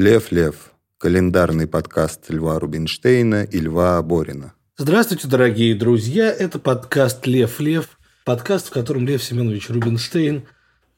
Лев Лев. Календарный подкаст Льва Рубинштейна и Льва Борина. Здравствуйте, дорогие друзья. Это подкаст Лев Лев. Подкаст, в котором Лев Семенович Рубинштейн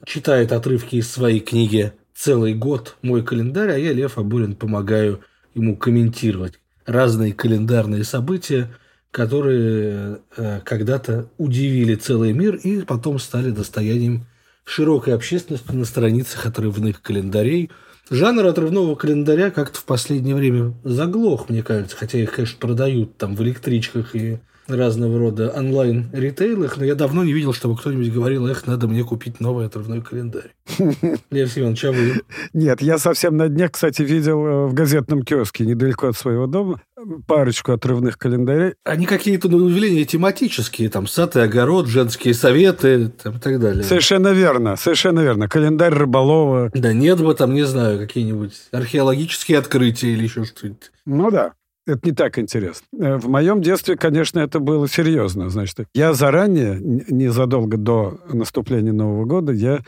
читает отрывки из своей книги «Целый год. Мой календарь», а я, Лев Аборин, помогаю ему комментировать разные календарные события, которые э, когда-то удивили целый мир и потом стали достоянием широкой общественности на страницах отрывных календарей. Жанр отрывного календаря как-то в последнее время заглох, мне кажется, хотя их, конечно, продают там в электричках и разного рода онлайн-ритейлах, но я давно не видел, чтобы кто-нибудь говорил, эх, надо мне купить новый отрывной календарь. Лев Семенович, а вы? Нет, я совсем на днях, кстати, видел э, в газетном киоске недалеко от своего дома парочку отрывных календарей. Они какие-то, на удивление, тематические, там, сад и огород, женские советы там, и так далее. Совершенно верно, совершенно верно. Календарь рыболова. Да нет бы там, не знаю, какие-нибудь археологические открытия или еще что-нибудь. Ну да. Это не так интересно. Э, в моем детстве, конечно, это было серьезно. Значит, я заранее, незадолго до наступления Нового года, я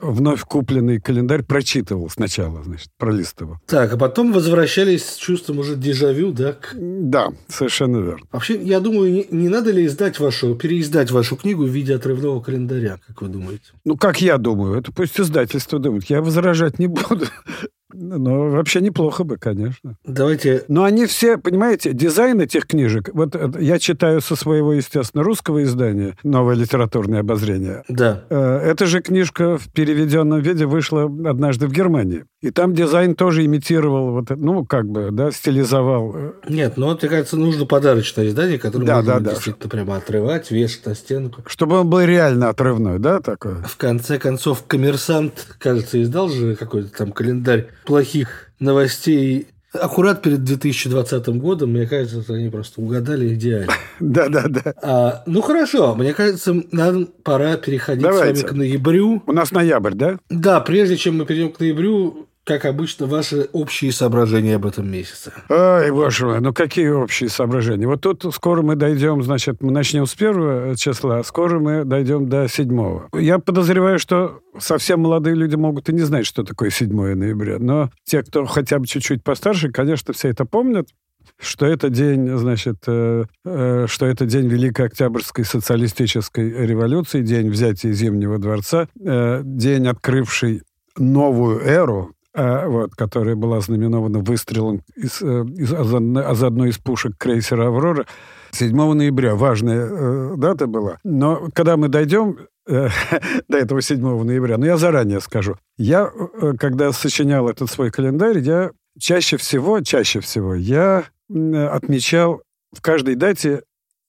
вновь купленный календарь прочитывал сначала, значит, пролистывал. Так, а потом возвращались с чувством уже дежавю, да? Да, совершенно верно. Вообще, я думаю, не, не надо ли издать вашу, переиздать вашу книгу в виде отрывного календаря, как вы думаете? Ну, как я думаю, это пусть издательство думает. Я возражать не буду. Ну, вообще неплохо бы, конечно. Давайте... Но они все, понимаете, дизайн этих книжек, вот я читаю со своего, естественно, русского издания «Новое литературное обозрение». Да. Э, эта же книжка в переведенном виде вышла однажды в Германии. И там дизайн тоже имитировал, вот, ну, как бы, да, стилизовал. Нет, ну, мне кажется, нужно подарочное издание, которое да, можно да, да. действительно прямо отрывать, вешать на стенку. Чтобы он был реально отрывной, да, такой? В конце концов, коммерсант, кажется, издал же какой-то там календарь плохих новостей аккурат перед 2020 годом, мне кажется, они просто угадали идеально. Да, да, да. А, ну хорошо, мне кажется, нам пора переходить Давайте. с вами к ноябрю. У нас ноябрь, да? Да, прежде чем мы перейдем к ноябрю, как обычно, ваши общие соображения об этом месяце? Ай, боже мой, ну какие общие соображения? Вот тут скоро мы дойдем, значит, мы начнем с первого числа, а скоро мы дойдем до седьмого. Я подозреваю, что совсем молодые люди могут и не знать, что такое 7 ноября, но те, кто хотя бы чуть-чуть постарше, конечно, все это помнят, что это день, значит, э, э, что это день Великой Октябрьской социалистической революции, день взятия Зимнего дворца, э, день, открывший новую эру вот, которая была знаменована выстрелом из, э, из, из одной из пушек крейсера «Аврора». 7 ноября важная э, дата была. Но когда мы дойдем э, до этого 7 ноября, ну, я заранее скажу. Я, э, когда сочинял этот свой календарь, я чаще всего, чаще всего, я отмечал в каждой дате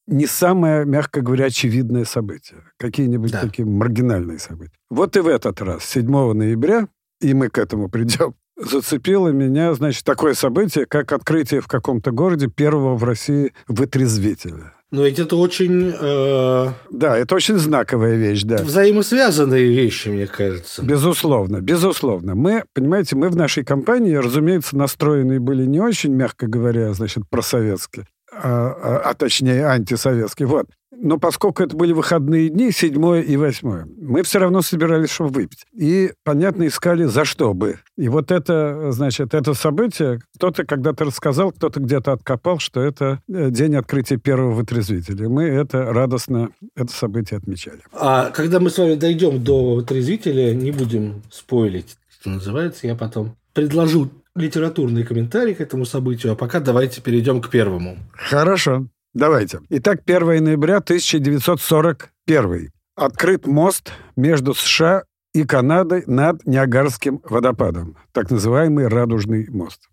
не самое, мягко говоря, очевидное событие. Какие-нибудь да. такие маргинальные события. Вот и в этот раз, 7 ноября, и мы к этому придем, зацепило меня, значит, такое событие, как открытие в каком-то городе первого в России вытрезвителя. Но ведь это очень... Э... Да, это очень знаковая вещь, да. Взаимосвязанные вещи, мне кажется. Безусловно, безусловно. Мы, понимаете, мы в нашей компании, разумеется, настроены были не очень, мягко говоря, значит, просоветски, а, а, а точнее антисоветски. Вот. Но поскольку это были выходные дни, седьмое и восьмое, мы все равно собирались, чтобы выпить. И, понятно, искали за что бы. И вот это, значит, это событие, кто-то когда-то рассказал, кто-то где-то откопал, что это э, день открытия первого вытрезвителя. Мы это радостно, это событие отмечали. А когда мы с вами дойдем до вытрезвителя, не будем спойлить, что называется, я потом предложу литературный комментарий к этому событию, а пока давайте перейдем к первому. Хорошо. Давайте. Итак, 1 ноября 1941. Открыт мост между США и Канадой над Ниагарским водопадом, так называемый Радужный мост.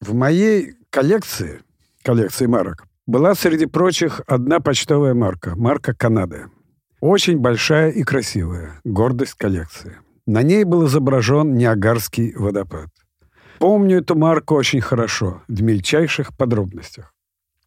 В моей коллекции, коллекции марок, была среди прочих одна почтовая марка, марка Канады. Очень большая и красивая, гордость коллекции. На ней был изображен Ниагарский водопад. Помню эту марку очень хорошо, в мельчайших подробностях.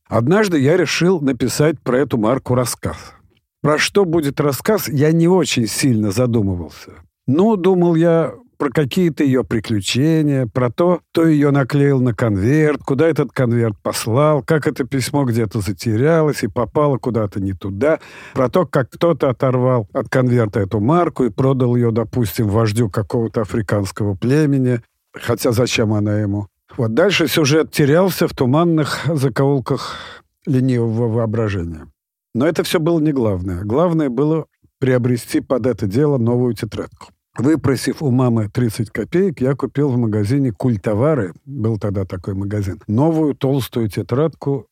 Однажды я решил написать про эту марку рассказ. Про что будет рассказ, я не очень сильно задумывался. Ну, думал я про какие-то ее приключения, про то, кто ее наклеил на конверт, куда этот конверт послал, как это письмо где-то затерялось и попало куда-то не туда, про то, как кто-то оторвал от конверта эту марку и продал ее, допустим, вождю какого-то африканского племени, Хотя зачем она ему? Вот дальше сюжет терялся в туманных закоулках ленивого воображения. Но это все было не главное. Главное было приобрести под это дело новую тетрадку. Выпросив у мамы 30 копеек, я купил в магазине «Культовары», был тогда такой магазин, новую толстую тетрадку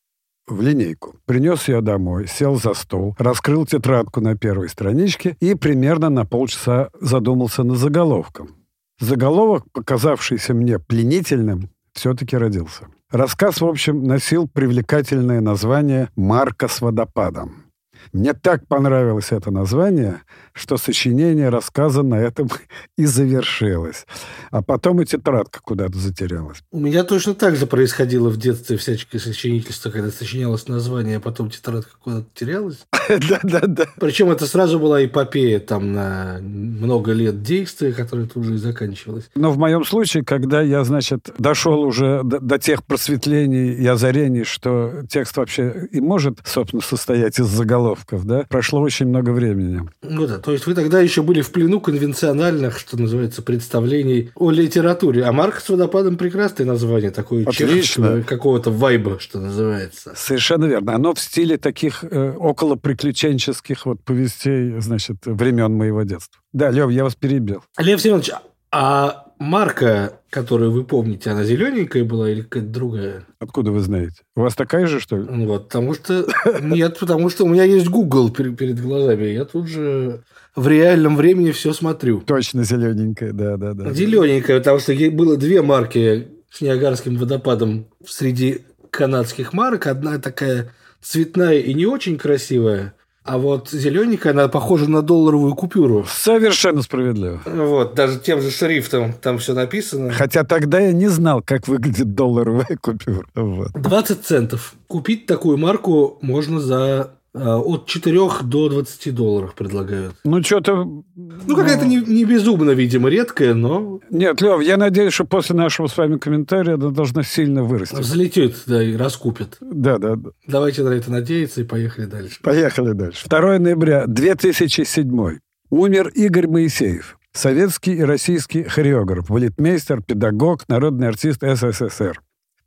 в линейку. Принес ее домой, сел за стол, раскрыл тетрадку на первой страничке и примерно на полчаса задумался над заголовком. Заголовок, показавшийся мне пленительным, все-таки родился. Рассказ, в общем, носил привлекательное название «Марка с водопадом». Мне так понравилось это название, что сочинение рассказа на этом и завершилось. А потом и тетрадка куда-то затерялась. У меня точно так же происходило в детстве всяческое сочинительство, когда сочинялось название, а потом тетрадка куда-то терялась. Да-да-да. Причем это сразу была эпопея там на много лет действия, которая тут же и заканчивалась. Но в моем случае, когда я, значит, дошел уже до, до тех просветлений и озарений, что текст вообще и может, собственно, состоять из заголовков, да, прошло очень много времени. Ну да, то есть вы тогда еще были в плену конвенциональных, что называется, представлений о литературе. А Марк с водопадом прекрасное название, такое чешского какого-то вайба, что называется. Совершенно верно. Оно в стиле таких э, около приключенческих вот повестей, значит, времен моего детства. Да, Лев, я вас перебил. Лев Семенович, а марка, которую вы помните, она зелененькая была или какая-то другая? Откуда вы знаете? У вас такая же, что ли? Вот, потому что... Нет, потому что у меня есть Google перед глазами. Я тут же в реальном времени все смотрю. Точно зелененькая, да, да, да. Зелененькая, потому что было две марки с Ниагарским водопадом среди канадских марок. Одна такая цветная и не очень красивая, а вот зелененькая, она похожа на долларовую купюру. Совершенно справедливо. Вот, даже тем же шрифтом там все написано. Хотя тогда я не знал, как выглядит долларовая купюра. Вот. 20 центов. Купить такую марку можно за от 4 до 20 долларов предлагают. Ну, что-то... Ну, какая-то не, не безумно, видимо, редкая, но... Нет, Лев, я надеюсь, что после нашего с вами комментария она должна сильно вырасти. Взлетит, да, и раскупит. Да, да, да. Давайте на это надеяться и поехали дальше. Поехали дальше. 2 ноября 2007. Умер Игорь Моисеев. Советский и российский хореограф, балетмейстер, педагог, народный артист СССР.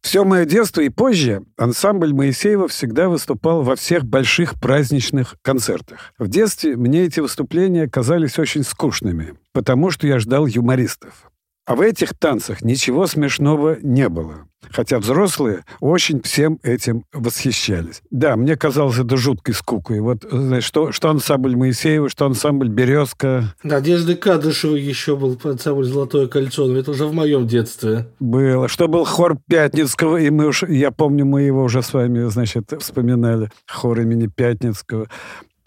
Все мое детство и позже ансамбль Моисеева всегда выступал во всех больших праздничных концертах. В детстве мне эти выступления казались очень скучными, потому что я ждал юмористов. А в этих танцах ничего смешного не было. Хотя взрослые очень всем этим восхищались. Да, мне казалось это жуткой скукой. Вот, знаешь, что, что ансамбль Моисеева, что ансамбль «Березка». Надежды Кадышевой еще был ансамбль «Золотое кольцо», но это уже в моем детстве. Было. Что был хор Пятницкого, и мы уж, я помню, мы его уже с вами, значит, вспоминали. Хор имени Пятницкого.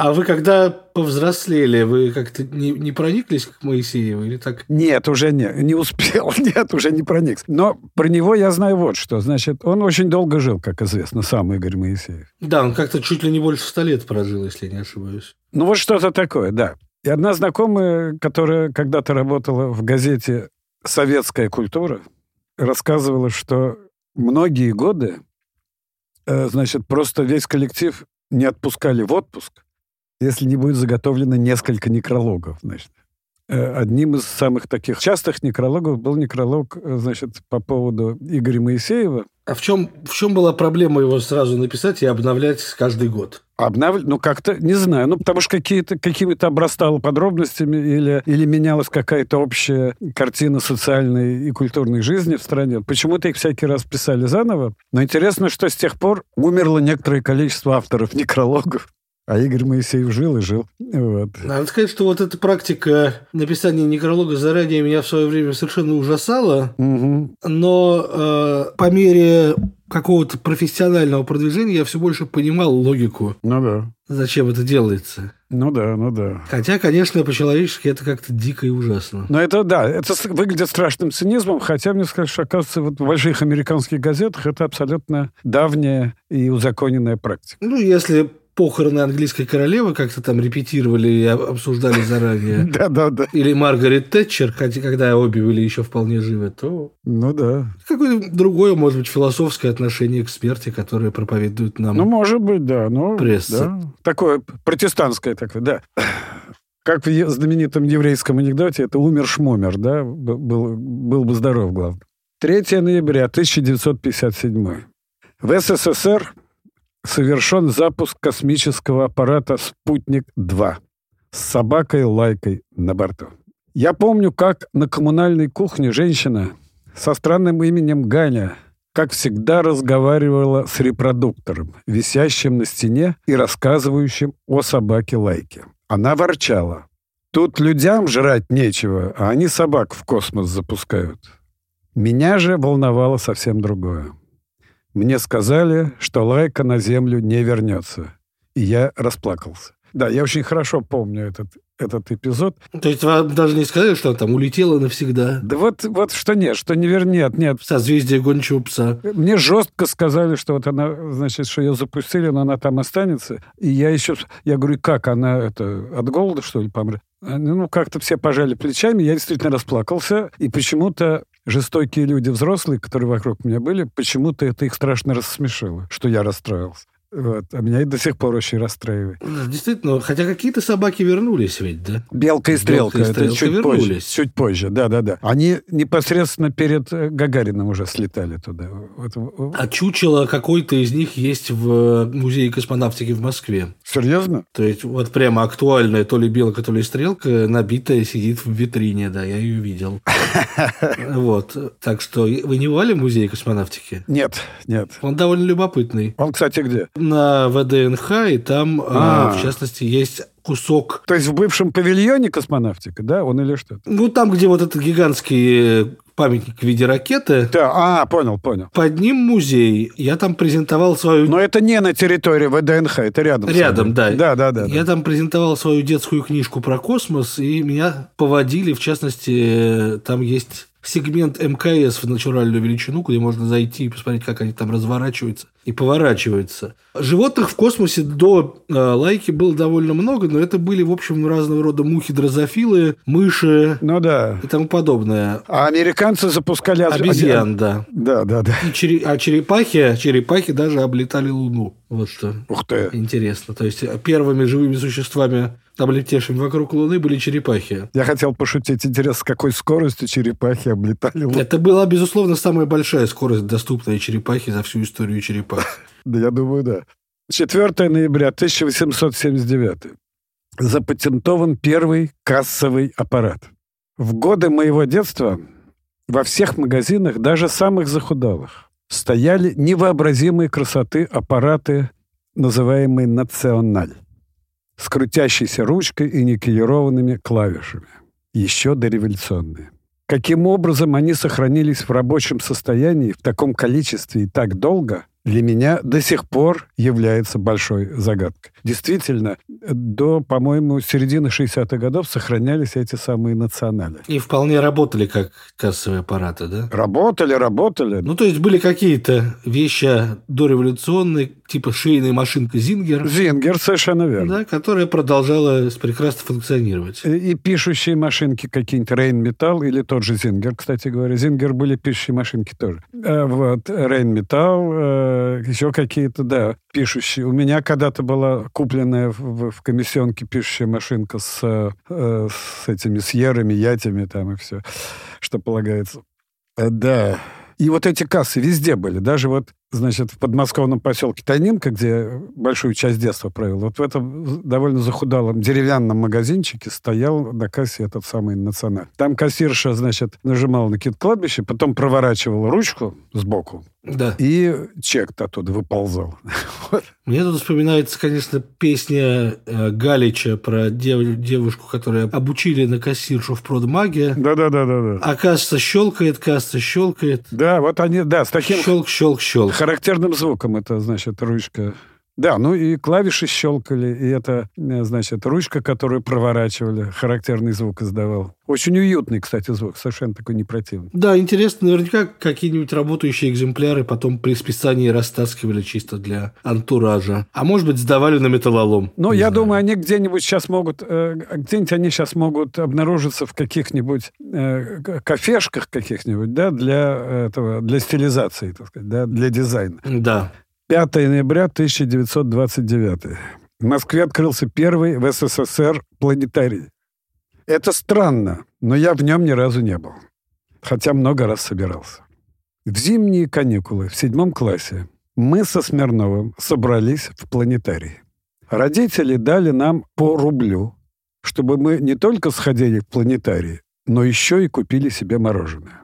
А вы когда повзрослели, вы как-то не, не прониклись к Моисееву или так? Нет, уже не, не успел, нет, уже не проник. Но про него я знаю вот что. Значит, он очень долго жил, как известно, сам Игорь Моисеев. Да, он как-то чуть ли не больше ста лет прожил, если не ошибаюсь. Ну вот что-то такое, да. И одна знакомая, которая когда-то работала в газете «Советская культура», рассказывала, что многие годы, э, значит, просто весь коллектив не отпускали в отпуск, если не будет заготовлено несколько некрологов, значит. Э, одним из самых таких частых некрологов был некролог, э, значит, по поводу Игоря Моисеева. А в чем, в чем была проблема его сразу написать и обновлять каждый год? Обнавлять? Ну, как-то, не знаю. Ну, потому что какие-то, какими-то обрастало подробностями или, или менялась какая-то общая картина социальной и культурной жизни в стране. Почему-то их всякий раз писали заново. Но интересно, что с тех пор умерло некоторое количество авторов некрологов. А Игорь Моисеев жил и жил. Вот. Надо сказать, что вот эта практика написания некролога заранее меня в свое время совершенно ужасала. Угу. Но э, по мере какого-то профессионального продвижения я все больше понимал логику. Ну да. Зачем это делается? Ну да, ну да. Хотя, конечно, по-человечески это как-то дико и ужасно. Но это, да, это выглядит страшным цинизмом, хотя мне сказать, что, оказывается, вот в больших американских газетах это абсолютно давняя и узаконенная практика. Ну, если похороны английской королевы как-то там репетировали и обсуждали заранее. Да, да, да. Или Маргарет Тэтчер, хотя когда обе были еще вполне живы, то... Ну да. Какое-то другое, может быть, философское отношение к смерти, которое проповедует нам Ну, может быть, да. Ну, пресса. Да. Такое протестантское такое, да. Как в знаменитом еврейском анекдоте, это умер-шмумер, да? Был, был бы здоров, главное. 3 ноября 1957. В СССР совершен запуск космического аппарата «Спутник-2» с собакой-лайкой на борту. Я помню, как на коммунальной кухне женщина со странным именем Ганя, как всегда, разговаривала с репродуктором, висящим на стене и рассказывающим о собаке-лайке. Она ворчала. Тут людям жрать нечего, а они собак в космос запускают. Меня же волновало совсем другое. Мне сказали, что Лайка на Землю не вернется. И я расплакался. Да, я очень хорошо помню этот, этот эпизод. То есть вам даже не сказали, что она там улетела навсегда? Да вот, вот что нет, что не вернет, нет. Созвездие гончего пса. Мне жестко сказали, что вот она, значит, что ее запустили, но она там останется. И я еще, я говорю, как она это, от голода, что ли, помрет? Ну, как-то все пожали плечами, я действительно расплакался, и почему-то жестокие люди взрослые, которые вокруг меня были, почему-то это их страшно рассмешило, что я расстроился. Вот. А меня и до сих пор очень расстраивает. Действительно, хотя какие-то собаки вернулись ведь, да? Белка и стрелка. Белка и стрелка это чуть вернулись. позже. Чуть позже, да-да-да. Они непосредственно перед э, Гагарином уже слетали туда. Вот. А чучело какой-то из них есть в музее космонавтики в Москве. Серьезно? То есть вот прямо актуальная то ли белка, то ли стрелка, набитая сидит в витрине, да, я ее видел. Вот. Так что вы не бывали в музее космонавтики? Нет, нет. Он довольно любопытный. Он, кстати, где? На ВДНХ, и там, а, А. в частности, есть кусок То есть в бывшем павильоне космонавтика, да? Он или что? Ну, там, где вот этот гигантский э, памятник в виде ракеты, Да, а, понял, понял. под ним музей. Я там презентовал свою... Но это не на территории ВДНХ, это рядом. Рядом, да. Да, да, да. Я да. там презентовал свою детскую книжку про космос, и меня поводили, в частности, э, там есть сегмент МКС в натуральную величину, где можно зайти и посмотреть, как они там разворачиваются и поворачиваются. Животных в космосе до э, лайки было довольно много, но это были, в общем, разного рода мухи дрозофилы, мыши Ну да. и тому подобное. А американцы запускали... об- Обезьян, да. Да, да, да. И чере- А черепахи, черепахи даже облетали Луну. Вот что Ух ты. интересно. То есть первыми живыми существами, облетевшими вокруг Луны, были черепахи. Я хотел пошутить, интересно, с какой скоростью черепахи облетали Луну. Это была, безусловно, самая большая скорость, доступная черепахи за всю историю черепах. Да, я думаю, да. 4 ноября 1879. Запатентован первый кассовый аппарат. В годы моего детства во всех магазинах, даже самых захудалых, стояли невообразимые красоты аппараты, называемые «националь», с крутящейся ручкой и никелированными клавишами. Еще дореволюционные. Каким образом они сохранились в рабочем состоянии в таком количестве и так долго, для меня до сих пор является большой загадкой. Действительно, до, по-моему, середины 60-х годов сохранялись эти самые национали. И вполне работали как кассовые аппараты, да? Работали, работали. Ну, то есть были какие-то вещи дореволюционные, типа шейная машинка Зингер, Зингер, совершенно верно. да, которая продолжала прекрасно функционировать. И, и пишущие машинки какие-нибудь Рейнметалл или тот же Зингер, кстати говоря. Зингер были пишущие машинки тоже. А вот Рейнметалл, э, еще какие-то, да, пишущие. У меня когда-то была купленная в, в- комиссионке пишущая машинка с, э, с этими сьерами, ятями там и все, что полагается. Э, Да. И вот эти кассы везде были. Даже вот, значит, в подмосковном поселке Тайнинка, где большую часть детства провел, вот в этом довольно захудалом деревянном магазинчике стоял на кассе этот самый националь. Там кассирша, значит, нажимала на какие-то кладбище, потом проворачивала ручку сбоку, Да. и чек оттуда выползал. Вот. Мне тут вспоминается, конечно, песня э, Галича про дев- девушку, которую обучили на кассиршу в продмаге. Да-да-да-да. А касса щелкает, касса щелкает. Да, вот они, да, с таким Щелк, щелк, щелк. Характерным звуком это, значит, ручка. Да, ну и клавиши щелкали, и это, э, значит, ручка, которую проворачивали, характерный звук издавал. Очень уютный, кстати, звук, совершенно такой непротивный. Да, интересно, наверняка какие-нибудь работающие экземпляры потом при списании растаскивали чисто для антуража. А может быть, сдавали на металлолом. Ну, Не я знаю. думаю, они где-нибудь сейчас могут, э, где-нибудь они сейчас могут обнаружиться в каких-нибудь э, кафешках каких-нибудь, да, для этого, для стилизации, так сказать, да, для дизайна. Да. 5 ноября 1929. В Москве открылся первый в СССР планетарий. Это странно, но я в нем ни разу не был. Хотя много раз собирался. В зимние каникулы в седьмом классе мы со Смирновым собрались в планетарии. Родители дали нам по рублю, чтобы мы не только сходили в планетарий, но еще и купили себе мороженое.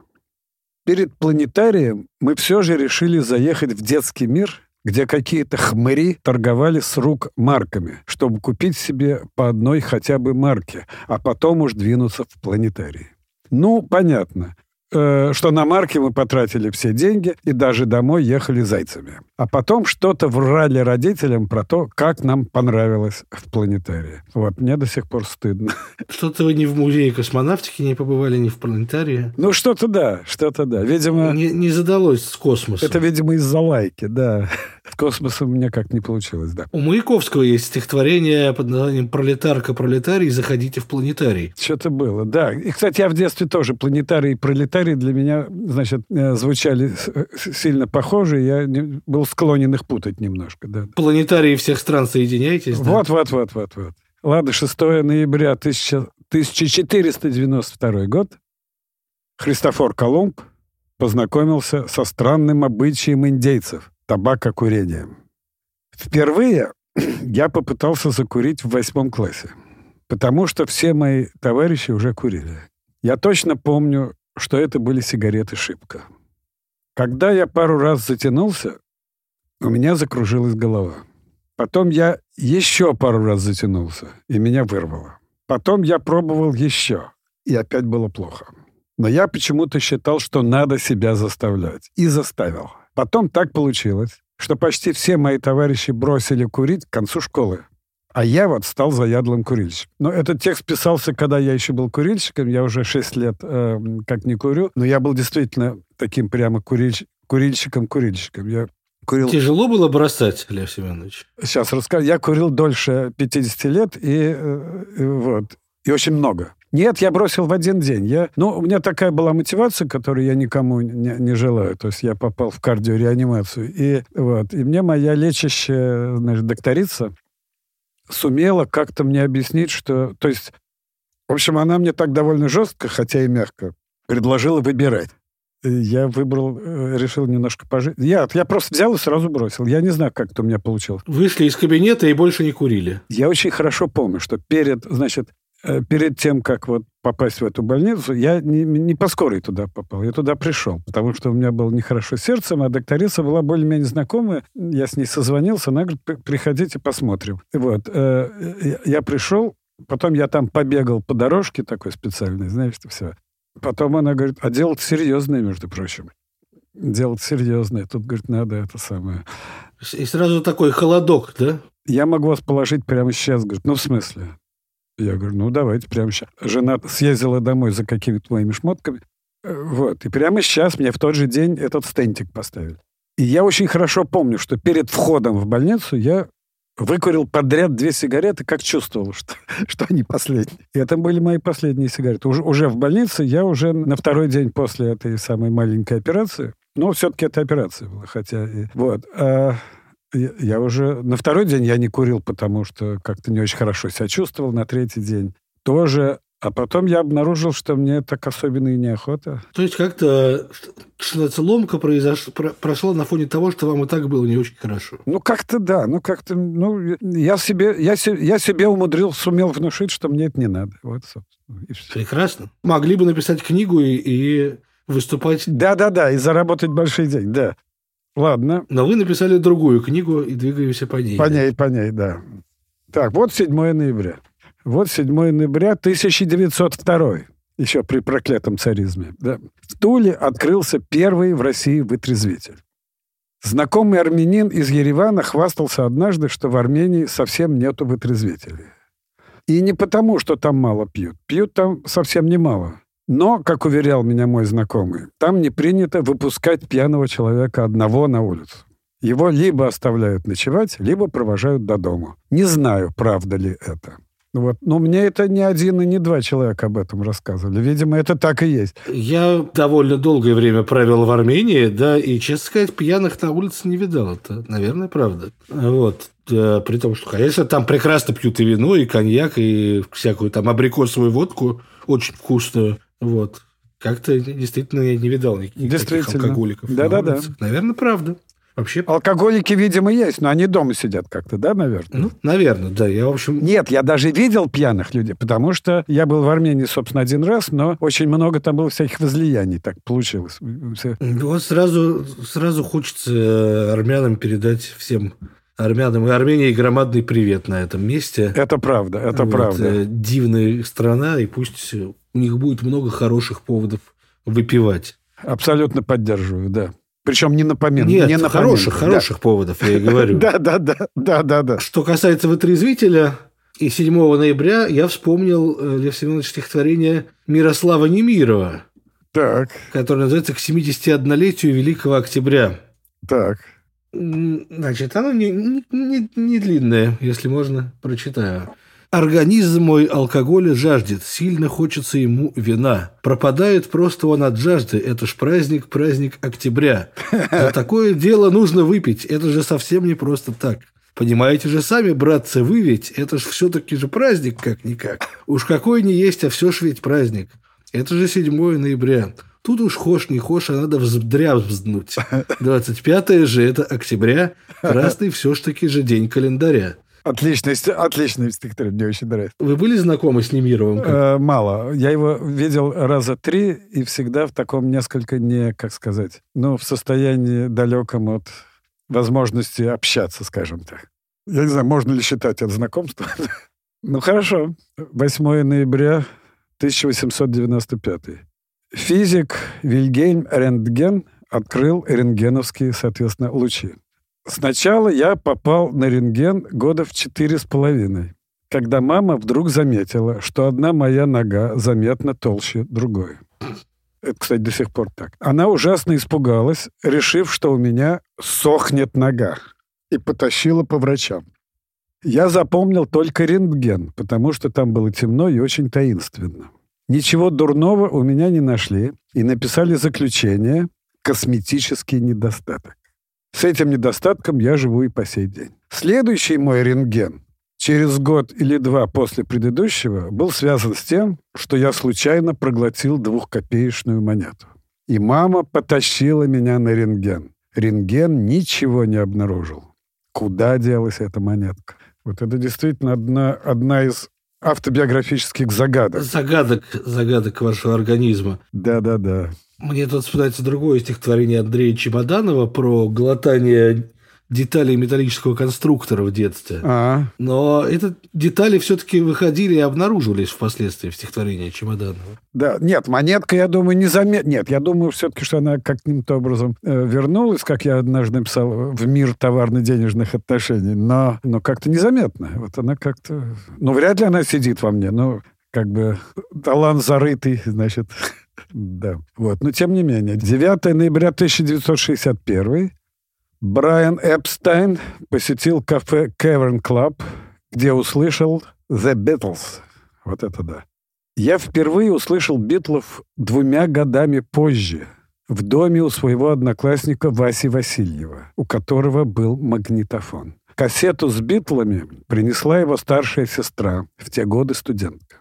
Перед планетарием мы все же решили заехать в детский мир, где какие-то хмыри торговали с рук марками, чтобы купить себе по одной хотя бы марке, а потом уж двинуться в планетарий. Ну, понятно. Э, что на марке мы потратили все деньги и даже домой ехали зайцами. А потом что-то врали родителям про то, как нам понравилось в планетарии. Вот, мне до сих пор стыдно. Что-то вы ни в музее космонавтики не побывали, ни в планетарии? Ну, что-то да, что-то да. Видимо... Не, не задалось с космосом. Это, видимо, из-за лайки, да. Космосом у меня как не получилось, да. У Маяковского есть стихотворение под названием «Пролетарка, пролетарий, заходите в планетарий». Что-то было, да. И, кстати, я в детстве тоже планетарий и пролетарий для меня, значит, э, звучали сильно похожи. Я был склонен их путать немножко, да. Планетарии всех стран соединяйтесь, да? Вот, вот, вот, вот, вот. Ладно, 6 ноября 1492 год. Христофор Колумб познакомился со странным обычаем индейцев – табакокурением. Впервые я попытался закурить в восьмом классе, потому что все мои товарищи уже курили. Я точно помню, что это были сигареты «Шипка». Когда я пару раз затянулся, у меня закружилась голова. Потом я еще пару раз затянулся, и меня вырвало. Потом я пробовал еще, и опять было плохо. Но я почему-то считал, что надо себя заставлять. И заставил. Потом так получилось, что почти все мои товарищи бросили курить к концу школы. А я вот стал заядлым курильщиком. Но этот текст писался, когда я еще был курильщиком. Я уже 6 лет э, как не курю. Но я был действительно таким прямо курильщ... курильщиком-курильщиком. Я курил... Тяжело было бросать, Лев Семенович? Сейчас расскажу. Я курил дольше 50 лет, и, э, и вот, и очень много. Нет, я бросил в один день. Я, ну, у меня такая была мотивация, которую я никому не, не желаю. То есть я попал в кардиореанимацию. И, вот, и мне моя лечащая значит, докторица сумела как-то мне объяснить, что... То есть, в общем, она мне так довольно жестко, хотя и мягко, предложила выбирать. Я выбрал, э, решил немножко пожить. Я, я просто взял и сразу бросил. Я не знаю, как это у меня получилось. Вышли из кабинета и больше не курили. Я очень хорошо помню, что перед, значит, перед тем, как вот попасть в эту больницу, я не, не по скорой туда попал, я туда пришел, потому что у меня было нехорошо сердцем, а докторица была более-менее знакомая, я с ней созвонился, она говорит, приходите, посмотрим. Вот, э, я пришел, потом я там побегал по дорожке такой специальной, знаешь, все. Потом она говорит, а делать серьезное, между прочим. Делать серьезное. Тут, говорит, надо это самое. И сразу такой холодок, да? Я могу вас положить прямо сейчас, говорит, ну, в смысле? Я говорю, ну, давайте прямо сейчас. Жена съездила домой за какими-то моими шмотками. Э, вот. И прямо сейчас мне в тот же день этот стентик поставили. И я очень хорошо помню, что перед входом в больницу я выкурил подряд две сигареты, как чувствовал, что, что они последние. И это были мои последние сигареты. Уже, уже в больнице я уже на второй день после этой самой маленькой операции, но все-таки это операция была, хотя... И, вот. А я уже на второй день я не курил, потому что как-то не очень хорошо себя чувствовал. На третий день тоже. А потом я обнаружил, что мне так особенно и неохота. То есть как-то что ломка произош... прошла на фоне того, что вам и так было не очень хорошо. Ну, как-то да. Ну, как-то... Ну, я себе, я, себе, я себе умудрил, сумел внушить, что мне это не надо. Вот, собственно, и все. Прекрасно. Могли бы написать книгу и, и выступать. Да-да-да, и заработать большие деньги, да. Ладно. Но вы написали другую книгу и двигаемся по ней. По ней, по ней, да. Так, вот 7 ноября. Вот 7 ноября 1902 еще при проклятом царизме. Да. В Туле открылся первый в России вытрезвитель. Знакомый армянин из Еревана хвастался однажды, что в Армении совсем нету вытрезвителей. И не потому, что там мало пьют. Пьют там совсем немало. Но, как уверял меня мой знакомый, там не принято выпускать пьяного человека одного на улицу. Его либо оставляют ночевать, либо провожают до дома. Не знаю, правда ли это. Вот. Но мне это не один и не два человека об этом рассказывали. Видимо, это так и есть. Я довольно долгое время провел в Армении, да, и, честно сказать, пьяных на улице не видал. Это, наверное, правда. Вот. Да, при том, что, конечно, там прекрасно пьют и вино, и коньяк, и всякую там абрикосовую водку очень вкусную. Вот. Как-то действительно я не видал никаких таких алкоголиков. Да-да-да. Наверное, правда. Вообще... Алкоголики, видимо, есть, но они дома сидят как-то, да, наверное? Ну, наверное, да. Я, в общем... Нет, я даже видел пьяных людей, потому что я был в Армении, собственно, один раз, но очень много там было всяких возлияний, так получилось. Вот сразу, сразу хочется э, армянам передать всем армянам и Армении громадный привет на этом месте. Это правда, это вот, правда. Э, дивная страна, и пусть у них будет много хороших поводов выпивать. Абсолютно поддерживаю, да. Причем не на поминку. Нет, не на хороших, хороших да. поводов, я и говорю. Да, да, да, да, да, да. Что касается вытрезвителя, и 7 ноября я вспомнил э, Лев Семенович стихотворение Мирослава Немирова, так. которое называется «К 71-летию Великого Октября». Так. Значит, оно не, не, не, не длинное, если можно, прочитаю. Организм мой алкоголя жаждет, сильно хочется ему вина. Пропадает просто он от жажды, это ж праздник, праздник октября. За такое дело нужно выпить, это же совсем не просто так. Понимаете же сами, братцы, вы ведь, это ж все-таки же праздник как-никак. Уж какой не есть, а все ж ведь праздник. Это же 7 ноября. Тут уж хошь не хошь, а надо вздря взднуть. 25 же это октября, красный все ж таки же день календаря. Отличный, отличный стихотворение, мне очень нравится. Вы были знакомы с Немировым? Э, мало. Я его видел раза три и всегда в таком несколько не, как сказать, ну, в состоянии далеком от возможности общаться, скажем так. Я не знаю, можно ли считать это знакомство. ну, хорошо. 8 ноября 1895. Физик Вильгельм Рентген открыл рентгеновские, соответственно, лучи. Сначала я попал на рентген года в четыре с половиной, когда мама вдруг заметила, что одна моя нога заметно толще другой. Это, кстати, до сих пор так. Она ужасно испугалась, решив, что у меня сохнет нога, и потащила по врачам. Я запомнил только рентген, потому что там было темно и очень таинственно. Ничего дурного у меня не нашли и написали заключение «Косметический недостаток». С этим недостатком я живу и по сей день. Следующий мой рентген через год или два после предыдущего был связан с тем, что я случайно проглотил двухкопеечную монету. И мама потащила меня на рентген. Рентген ничего не обнаружил. Куда делась эта монетка? Вот это действительно одна, одна из автобиографических загадок. Загадок, загадок вашего организма. Да-да-да. Мне тут вспоминается другое стихотворение Андрея Чемоданова про глотание деталей металлического конструктора в детстве. А. Но эти детали все-таки выходили и обнаруживались впоследствии в стихотворении Чемоданова. Да, нет, монетка, я думаю, не замет... Нет, я думаю все-таки, что она каким-то образом э, вернулась, как я однажды написал, в мир товарно-денежных отношений, но, но как-то незаметно. Вот она как-то... Ну, вряд ли она сидит во мне, но как бы талант зарытый, значит... Да, вот. Но тем не менее, 9 ноября 1961 Брайан Эпстайн посетил кафе Cavern Club, где услышал The Beatles. Вот это да. Я впервые услышал Битлов двумя годами позже, в доме у своего одноклассника Васи Васильева, у которого был магнитофон. Кассету с Битлами принесла его старшая сестра, в те годы студентка.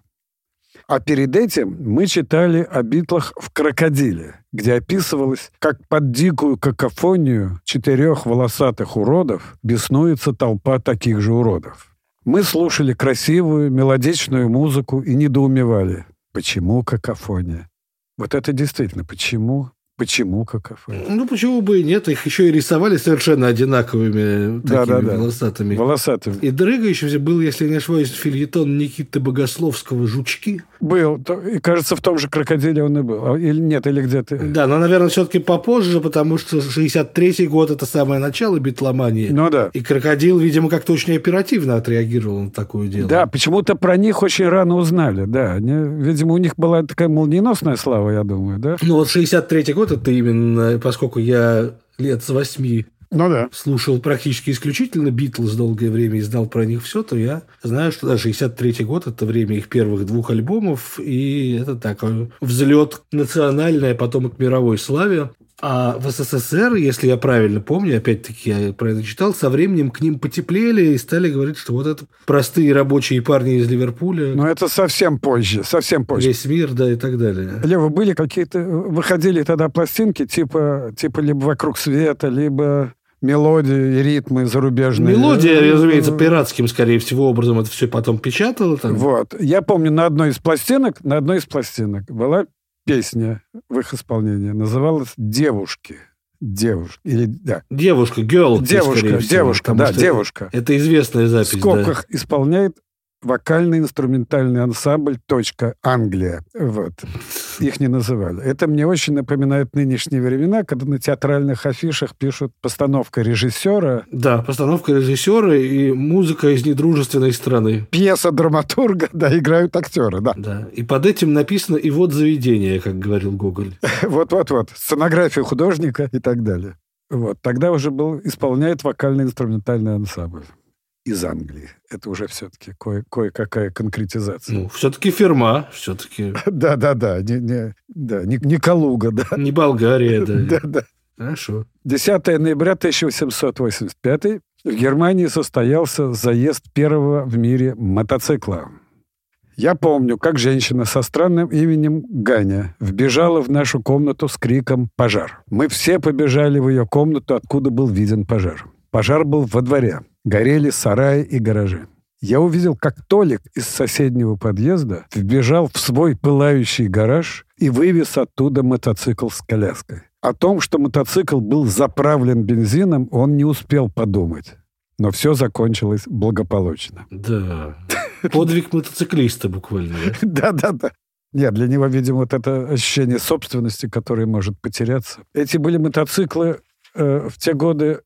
А перед этим мы читали о битлах в «Крокодиле», где описывалось, как под дикую какофонию четырех волосатых уродов беснуется толпа таких же уродов. Мы слушали красивую, мелодичную музыку и недоумевали, почему какофония. Вот это действительно, почему Почему какофония? Ну, почему бы и нет? Их еще и рисовали совершенно одинаковыми такими да, да, да. волосатыми. Волосатыми. И Дрыга еще был, если не ошибаюсь, фильетон Никиты Богословского «Жучки». Был. И, кажется, в том же «Крокодиле» он и был. А, или нет, или где-то... Да, но, наверное, все-таки попозже, потому что 63-й год – это самое начало битломании. Ну да. И «Крокодил», видимо, как-то очень оперативно отреагировал на такое дело. Да, почему-то про них очень рано узнали, да. Они, видимо, у них была такая молниеносная слава, я думаю, да? Ну вот 63-й год – это именно, поскольку я лет с восьми Ну да. слушал практически исключительно Битлз долгое время и знал про них все, то я знаю, что да, 63 год – это время их первых двух альбомов, и это такой взлет национальной, а потом и к мировой славе. А в СССР, если я правильно помню, опять-таки я про это читал, со временем к ним потеплели и стали говорить, что вот это простые рабочие парни из Ливерпуля, Но это совсем позже, совсем позже. весь мир, да, и так далее. Лева, были какие-то... Выходили тогда пластинки типа, типа либо «Вокруг света», либо мелодии и ритмы зарубежные. Мелодия, разумеется, пиратским, скорее всего, образом это все потом печатало. Там. Вот. Я помню, на одной из пластинок, на одной из пластинок была песня в их исполнении. Называлась «Девушки». Девушки. Или, да. Девушка, girl. Девушка, всего, девушка, потому да, девушка. Это известная В запись, да. скобках исполняет вокально-инструментальный ансамбль «Точка Англия». Вот. Их не называли. Это мне очень напоминает нынешние времена, когда на театральных афишах пишут постановка режиссера, Да, постановка режиссера и музыка из недружественной страны. пьеса драматурга, да, играют актеры, да. Да. И под этим написано «И вот заведение», как говорил Гоголь. Вот-вот-вот. Сценография художника и так далее. Вот. Тогда уже был, исполняет вокально-инструментальный ансамбль из Англии. Это уже все-таки кое- кое-какая конкретизация. Ну, все-таки ферма, все-таки Да-да-да, не, не, да, не, не Калуга, да. не Болгария, да. Да-да. Хорошо. 10 ноября 1885 в Германии состоялся заезд первого в мире мотоцикла. Я помню, как женщина со странным именем Ганя вбежала в нашу комнату с криком «Пожар!». Мы все побежали в ее комнату, откуда был виден пожар. Пожар был во дворе. Горели сараи и гаражи. Я увидел, как Толик из соседнего подъезда вбежал в свой пылающий гараж и вывез оттуда мотоцикл с коляской. О том, что мотоцикл был заправлен бензином, он не успел подумать. Но все закончилось благополучно. Да. Подвиг мотоциклиста буквально. да? Да-да-да. Нет, для него, видимо, вот это ощущение собственности, которое может потеряться. Эти были мотоциклы э, в те годы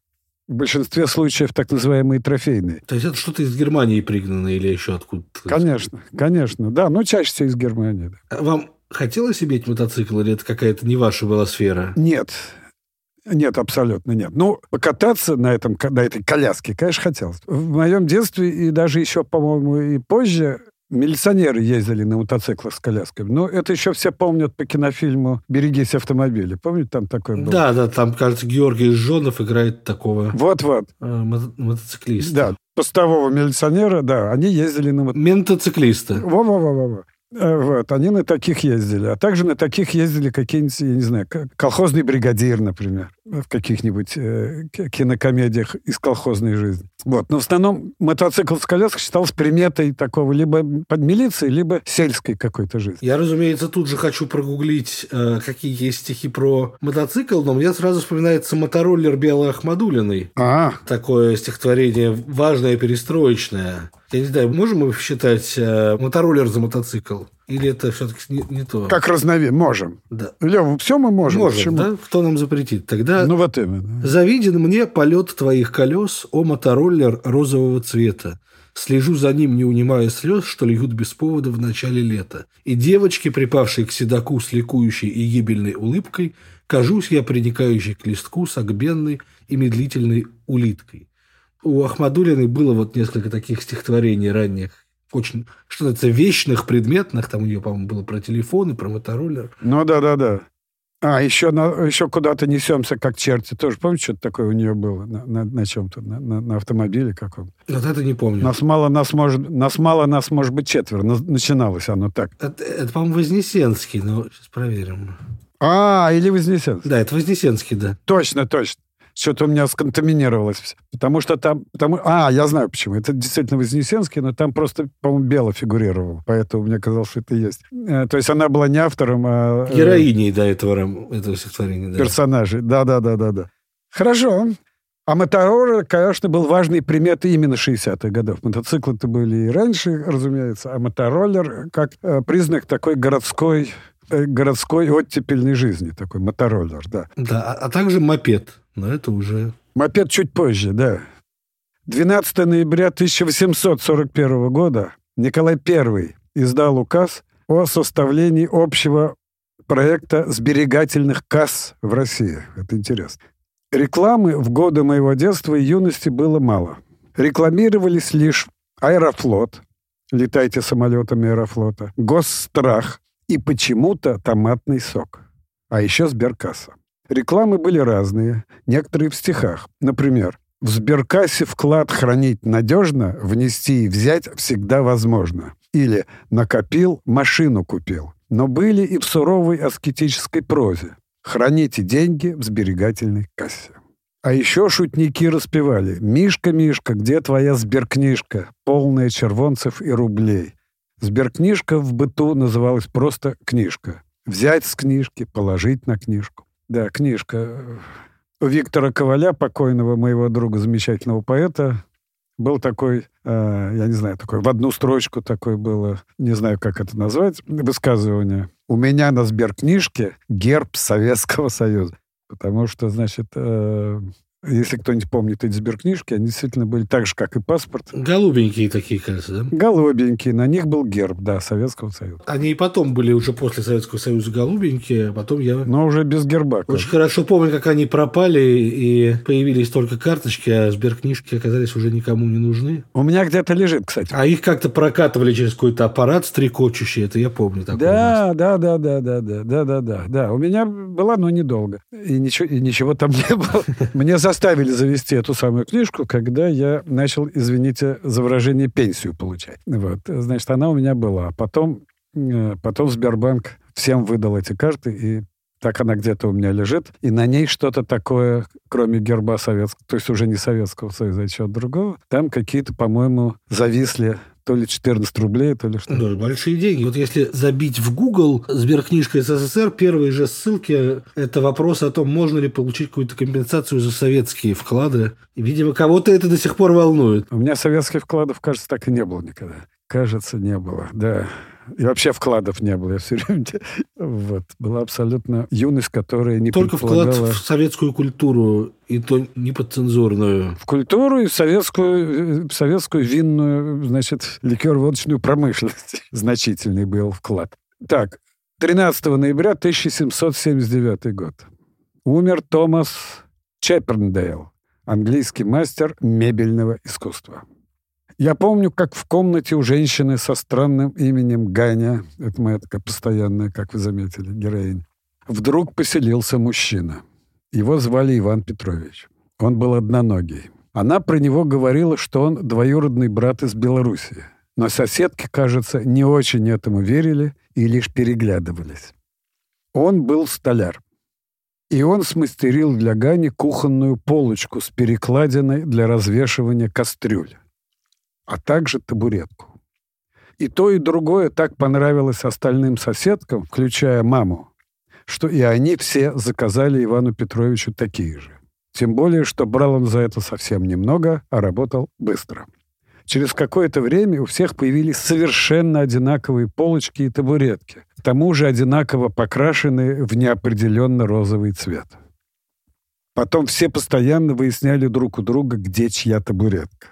в большинстве случаев так называемые трофейные. То есть это что-то из Германии пригнано или еще откуда-то? Конечно, конечно, да, но чаще всего из Германии. да. А Вам хотелось иметь мотоцикл или это какая-то не ваша была сфера? Нет, нет, абсолютно нет. Ну, покататься на, этом, на этой коляске, конечно, хотелось. В моем детстве и даже еще, по-моему, и позже милиционеры ездили на мотоциклах с колясками. Но это еще все помнят по кинофильму «Берегись автомобиля». Помните, там такой был? Да, да, там, кажется, Георгий Жонов играет такого Вот-вот. э, мо- мотоциклиста. Да, постового милиционера, да, они ездили на мотоциклах. Ментоциклиста. Во-во-во-во. Э, Вот, они на таких ездили. А также на таких ездили какие-нибудь, я не знаю, колхозный бригадир, например, в каких-нибудь э, кинокомедиях из колхозной жизни. Вот. Но в основном мотоцикл с коляской считался приметой такого либо под милицией, либо сельской какой-то жизни. Я, разумеется, тут же хочу прогуглить, э, какие есть стихи про мотоцикл, но мне сразу вспоминается мотороллер Белой Ахмадулиной. А, Такое стихотворение важное, перестроечное. Я не знаю, можем мы считать э, мотороллер за мотоцикл? Или это все-таки не, не то? как разнови... Можем. Да. Лев, все мы можем. Можем, Почему? да? Кто нам запретит? Тогда Ну вот именно. Завиден мне полет твоих колес, о мотороллер розового цвета. Слежу за ним, не унимая слез, что льют без повода в начале лета. И девочки, припавшие к седаку с ликующей и гибельной улыбкой, кажусь я приникающей к листку согбенной и медлительной улиткой. У Ахмадулиной было вот несколько таких стихотворений ранних, очень, что называется, вечных, предметных. Там у нее, по-моему, было про телефон и про мотороллер. Ну да-да-да. А, еще, на, еще куда-то несемся, как черти. Тоже помните, что-то такое у нее было на, на, на чем-то, на, на- на автомобиле каком-то? Вот это не помню. Нас мало, нас может, нас мало, нас может быть четверо. На- Начиналось оно так. Это, это, по-моему, Вознесенский, но сейчас проверим. А, или Вознесенский. Да, это Вознесенский, да. Точно, точно. Что-то у меня сконтаминировалось. Потому что там... Потому, а, я знаю почему. Это действительно Вознесенский, но там просто, по-моему, Бело фигурировал. Поэтому мне казалось, что это есть. Э, то есть она была не автором, а... э, Героиней до этого, этого стихотворения. Да. персонажей. Да-да-да-да-да. Хорошо. А мотороллер, конечно, был важной приметой именно 60-х годов. Мотоциклы-то были и раньше, разумеется, а мотороллер как э, признак такой городской, городской оттепельной жизни. Такой мотороллер, да. Да, а, а также мопед. Но это уже... Мопед чуть позже, да. 12 ноября 1841 года Николай I издал указ о составлении общего проекта сберегательных касс в России. Это интересно. Рекламы в годы моего детства и юности было мало. Рекламировались лишь Аэрофлот, летайте самолетами Аэрофлота, Госстрах и почему-то томатный сок. А еще Сберкасса. Рекламы были разные, некоторые в стихах. Например, в Сберкассе вклад хранить надежно, внести и взять всегда возможно. Или накопил, машину купил. Но были и в суровой аскетической прозе. Храните деньги в сберегательной кассе. А еще шутники распевали «Мишка, Мишка, где твоя сберкнижка, полная червонцев и рублей?» Сберкнижка в быту называлась просто книжка. Взять с книжки, положить на книжку. Да, книжка. У Виктора Коваля, покойного моего друга, замечательного поэта, был такой, э, я не знаю, такой, в одну строчку такое было, не знаю, как это назвать, высказывание. У меня на сберкнижке герб Советского Союза. Потому что, значит, э, если кто-нибудь помнит эти сберкнижки, они действительно были так же, как и паспорт. Голубенькие такие, кажется, да? Голубенькие. На них был герб, да, Советского Союза. Они и потом были уже после Советского Союза голубенькие, а потом я... Но уже без герба. Очень хорошо помню, как они пропали, и появились только карточки, а сберкнижки оказались уже никому не нужны. У меня где-то лежит, кстати. А их как-то прокатывали через какой-то аппарат стрекочущий, это я помню. Такое да, да, да, да, да, да, да, да, да, да. У меня была, но недолго. И ничего, и ничего там не было. Мне заставили завести эту самую книжку, когда я начал, извините за выражение, пенсию получать. Вот. Значит, она у меня была. Потом, э, потом Сбербанк всем выдал эти карты, и так она где-то у меня лежит, и на ней что-то такое, кроме герба советского, то есть уже не Советского Союза, а чего-то другого, там какие-то, по-моему, зависли то ли 14 рублей, то ли что. Да, большие деньги. Вот если забить в Google сберкнижка СССР, первые же ссылки – это вопрос о том, можно ли получить какую-то компенсацию за советские вклады. И, видимо, кого-то это до сих пор волнует. У меня советских вкладов, кажется, так и не было никогда. Кажется, не было, да. И вообще вкладов не было. Я все время... Вот. Была абсолютно юность, которая не Только вклад в советскую культуру, и то не подцензурную. В культуру и в советскую, в советскую винную, значит, ликер-водочную промышленность. Значительный был вклад. Так, 13 ноября 1779 год. Умер Томас Чепперндейл, английский мастер мебельного искусства. Я помню, как в комнате у женщины со странным именем Ганя, это моя такая постоянная, как вы заметили, героинь, вдруг поселился мужчина. Его звали Иван Петрович. Он был одноногий. Она про него говорила, что он двоюродный брат из Белоруссии. Но соседки, кажется, не очень этому верили и лишь переглядывались. Он был столяр. И он смастерил для Гани кухонную полочку с перекладиной для развешивания кастрюль а также табуретку. И то, и другое так понравилось остальным соседкам, включая маму, что и они все заказали Ивану Петровичу такие же. Тем более, что брал он за это совсем немного, а работал быстро. Через какое-то время у всех появились совершенно одинаковые полочки и табуретки, к тому же одинаково покрашенные в неопределенно розовый цвет. Потом все постоянно выясняли друг у друга, где чья табуретка.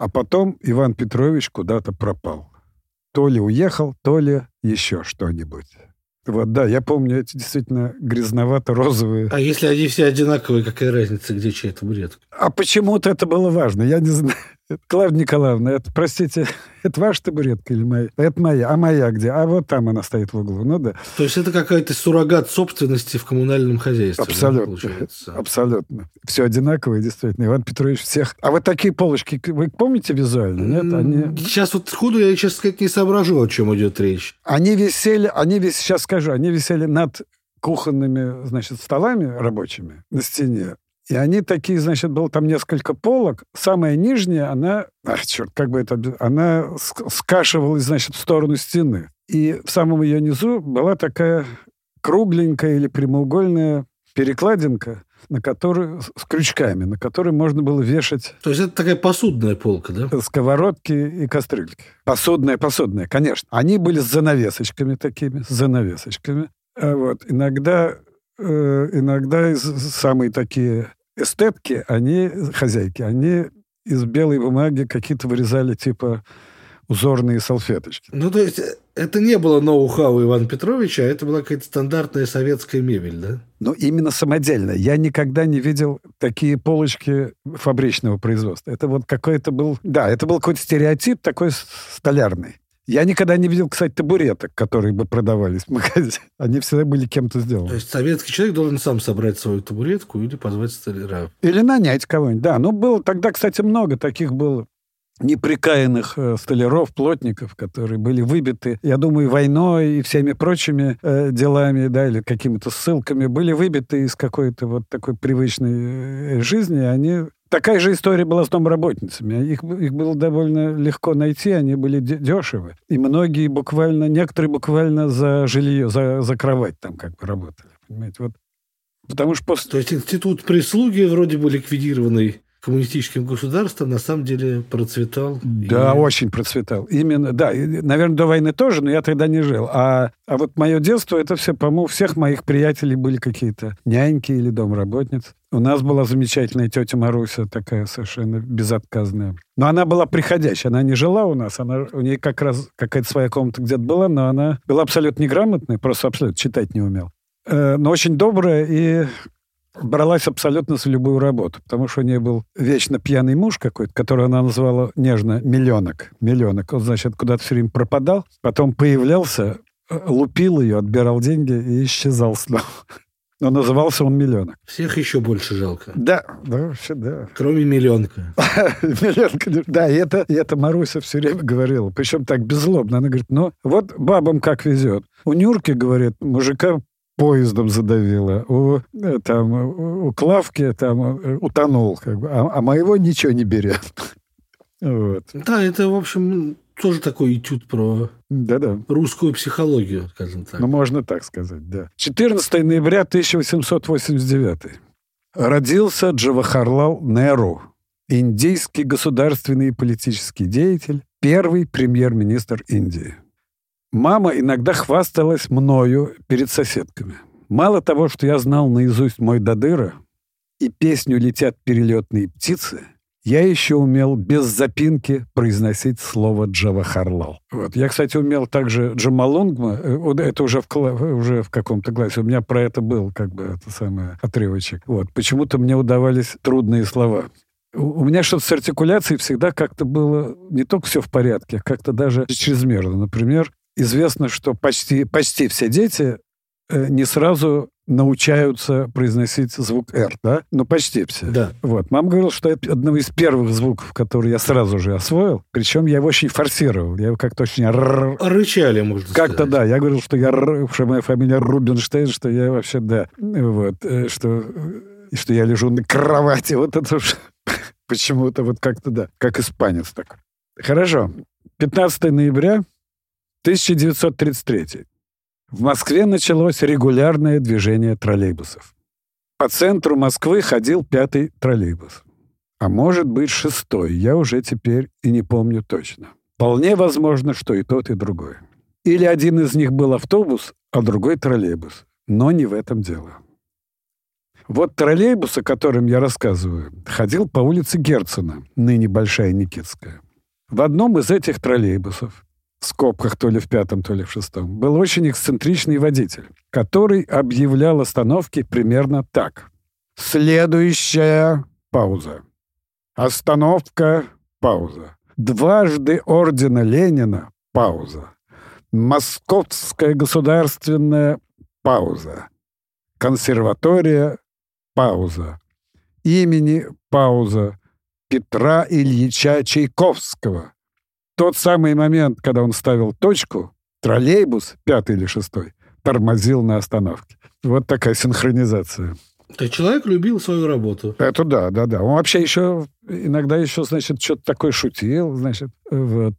А потом Иван Петрович куда-то пропал. То ли уехал, то ли еще что-нибудь. Вот, да, я помню эти действительно грязновато-розовые. А если они все одинаковые, какая разница, где чья табуретка? А почему-то это было важно, я не знаю. Клавдия Николаевна, это, простите, это ваша табуретка или моя? Это моя. А моя где? А вот там она стоит в углу. Ну да. То есть это какая-то суррогат собственности в коммунальном хозяйстве. Абсолютно. Да, Абсолютно. Все одинаковое, действительно. Иван Петрович всех... А вот такие полочки, вы помните визуально? Нет? Они... Сейчас вот сходу я, честно сказать, не соображу, о чем идет речь. Они висели, они висели, сейчас скажу, они висели над кухонными, значит, столами рабочими на стене. И они такие, значит, было там несколько полок. Самая нижняя, она, ах, черт, как бы это, она скашивалась, значит, в сторону стены. И в самом ее низу была такая кругленькая или прямоугольная перекладинка, на которую, с крючками, на которые можно было вешать... То есть это такая посудная полка, да? Сковородки и кастрюльки. Посудная, посудная, конечно. Они были с занавесочками такими, с занавесочками. А вот иногда, э, иногда самые такие эстетки, они, хозяйки, они из белой бумаги какие-то вырезали типа узорные салфеточки. Ну, то есть, э, это не было ноу-хау Ивана Петровича, а это была какая-то стандартная советская мебель, да? Но именно самодельно. Я никогда не видел такие полочки фабричного производства. Это вот какой-то был... Да, это был какой-то стереотип такой столярный. Я никогда не видел, кстати, табуреток, которые бы продавались в магазине. Они всегда были кем-то сделаны. То есть советский человек должен сам собрать свою табуретку или позвать столяра. Или нанять кого-нибудь, да. Ну, было тогда, кстати, много таких было неприкаянных э, столяров, плотников, которые были выбиты, я думаю, войной и всеми прочими э, делами, да, или какими-то ссылками, были выбиты из какой-то вот такой привычной э, жизни, они Такая же история была с домработницами. Их, их было довольно легко найти, они были дешевы. И многие буквально, некоторые буквально за жилье, за, за кровать там как бы работали. Понимаете, вот. Потому что после... То есть институт прислуги вроде бы ликвидированный коммунистическим государством на самом деле процветал. Да, и... очень процветал. Именно, да. наверное, до войны тоже, но я тогда не жил. А, а вот мое детство, это все, по-моему, всех моих приятелей были какие-то няньки или домработницы. У нас была замечательная тетя Маруся, такая совершенно безотказная. Но она была приходящая, она не жила у нас, она, у нее как раз какая-то своя комната где-то была, но она была абсолютно неграмотная, просто абсолютно читать не умел. Э, но очень добрая и бралась абсолютно за любую работу, потому что у нее был вечно пьяный муж какой-то, которого она называла нежно «миллионок». «Миллионок». Он, значит, куда-то все время пропадал, потом появлялся, э, лупил ее, отбирал деньги и исчезал снова. Но назывался он «Миллионок». Всех еще больше жалко. Да, да, вообще, да. Кроме «Миллионка». Миллионка, да, и это, и это Маруся все время говорила. Причем так беззлобно. Она говорит, ну, вот бабам как везет. У Нюрки, говорит, мужика поездом задавило, у, э, там, у Клавки там э, утонул, как бы, а, а моего ничего не берет. Вот. Да, это, в общем, тоже такой этюд про Да-да. русскую психологию, скажем так. Ну, можно так сказать, да. 14 ноября 1889. Родился Джавахарлал Неру, индийский государственный и политический деятель, первый премьер-министр Индии. Мама иногда хвасталась мною перед соседками. Мало того, что я знал наизусть мой Дадыра и песню «Летят перелетные птицы», я еще умел без запинки произносить слово Джавахарлал. Вот. Я, кстати, умел также Джамалунгма, э, это уже в, уже в каком-то классе, у меня про это был как бы это самое отрывочек. Вот. Почему-то мне удавались трудные слова. У меня что-то с артикуляцией всегда как-то было не только все в порядке, а как-то даже чрезмерно. Например, известно, что почти, почти все дети э, не сразу научаются произносить звук «р», да? Ну, почти все. Да. Вот. Мама говорила, что это одного из первых звуков, которые я сразу же освоил. Причем я его очень форсировал. Я его как-то очень... Рычали, можно сказать. Как-то, да. Я говорил, что, я, что моя фамилия Рубинштейн, что я вообще, да. Вот. Э, что, что я лежу на кровати. Вот это уж почему-то вот как-то, да. Как испанец так. Хорошо. 15 ноября 1933. В Москве началось регулярное движение троллейбусов. По центру Москвы ходил пятый троллейбус. А может быть, шестой, я уже теперь и не помню точно. Вполне возможно, что и тот, и другой. Или один из них был автобус, а другой троллейбус. Но не в этом дело. Вот троллейбус, о котором я рассказываю, ходил по улице Герцена, ныне Большая Никитская. В одном из этих троллейбусов в скобках то ли в пятом, то ли в шестом, был очень эксцентричный водитель, который объявлял остановки примерно так. Следующая пауза. Остановка, пауза. Дважды ордена Ленина, пауза. Московская государственная пауза. Консерватория, пауза. Имени, пауза. Петра Ильича Чайковского, тот самый момент, когда он ставил точку, троллейбус, пятый или шестой, тормозил на остановке. Вот такая синхронизация. То есть человек любил свою работу. Это да, да, да. Он вообще еще иногда еще, значит, что-то такое шутил, значит, вот.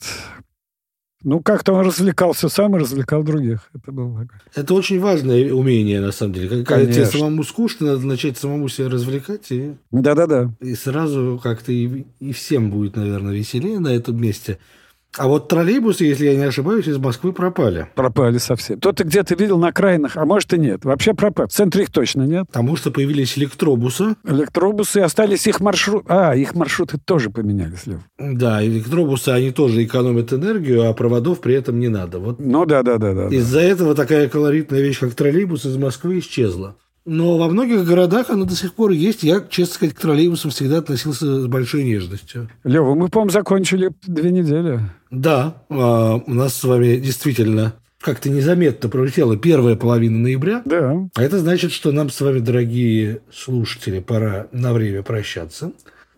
Ну, как-то он развлекался сам и развлекал других. Это было Это очень важное умение, на самом деле. Когда Конечно. тебе самому скучно, надо начать самому себя развлекать. И... Да-да-да. И сразу как-то и, и всем будет, наверное, веселее на этом месте. А вот троллейбусы, если я не ошибаюсь, из Москвы пропали. Пропали совсем. Кто-то где-то видел на окраинах, а может и нет. Вообще пропали. В центре их точно нет. Потому что появились электробусы. Электробусы, остались их маршруты. А, их маршруты тоже поменялись, Лев. Да, электробусы, они тоже экономят энергию, а проводов при этом не надо. Вот Ну да, да, да, да. да. из-за этого такая колоритная вещь, как троллейбус из Москвы, исчезла. Но во многих городах она до сих пор есть. Я, честно сказать, к троллейбусам всегда относился с большой нежностью. Лева, мы, по-моему, закончили две недели. Да, а, у нас с вами действительно как-то незаметно пролетела первая половина ноября. Да. А это значит, что нам с вами, дорогие слушатели, пора на время прощаться.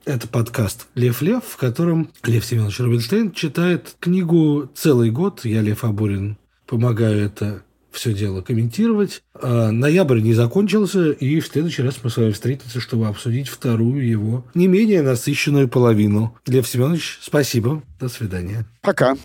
Это подкаст «Лев Лев», в котором Лев Семенович Рубинштейн читает книгу целый год. Я, Лев Абурин, помогаю это все дело комментировать. А ноябрь не закончился, и в следующий раз мы с вами встретимся, чтобы обсудить вторую его не менее насыщенную половину. Лев Семенович, спасибо. До свидания. Пока.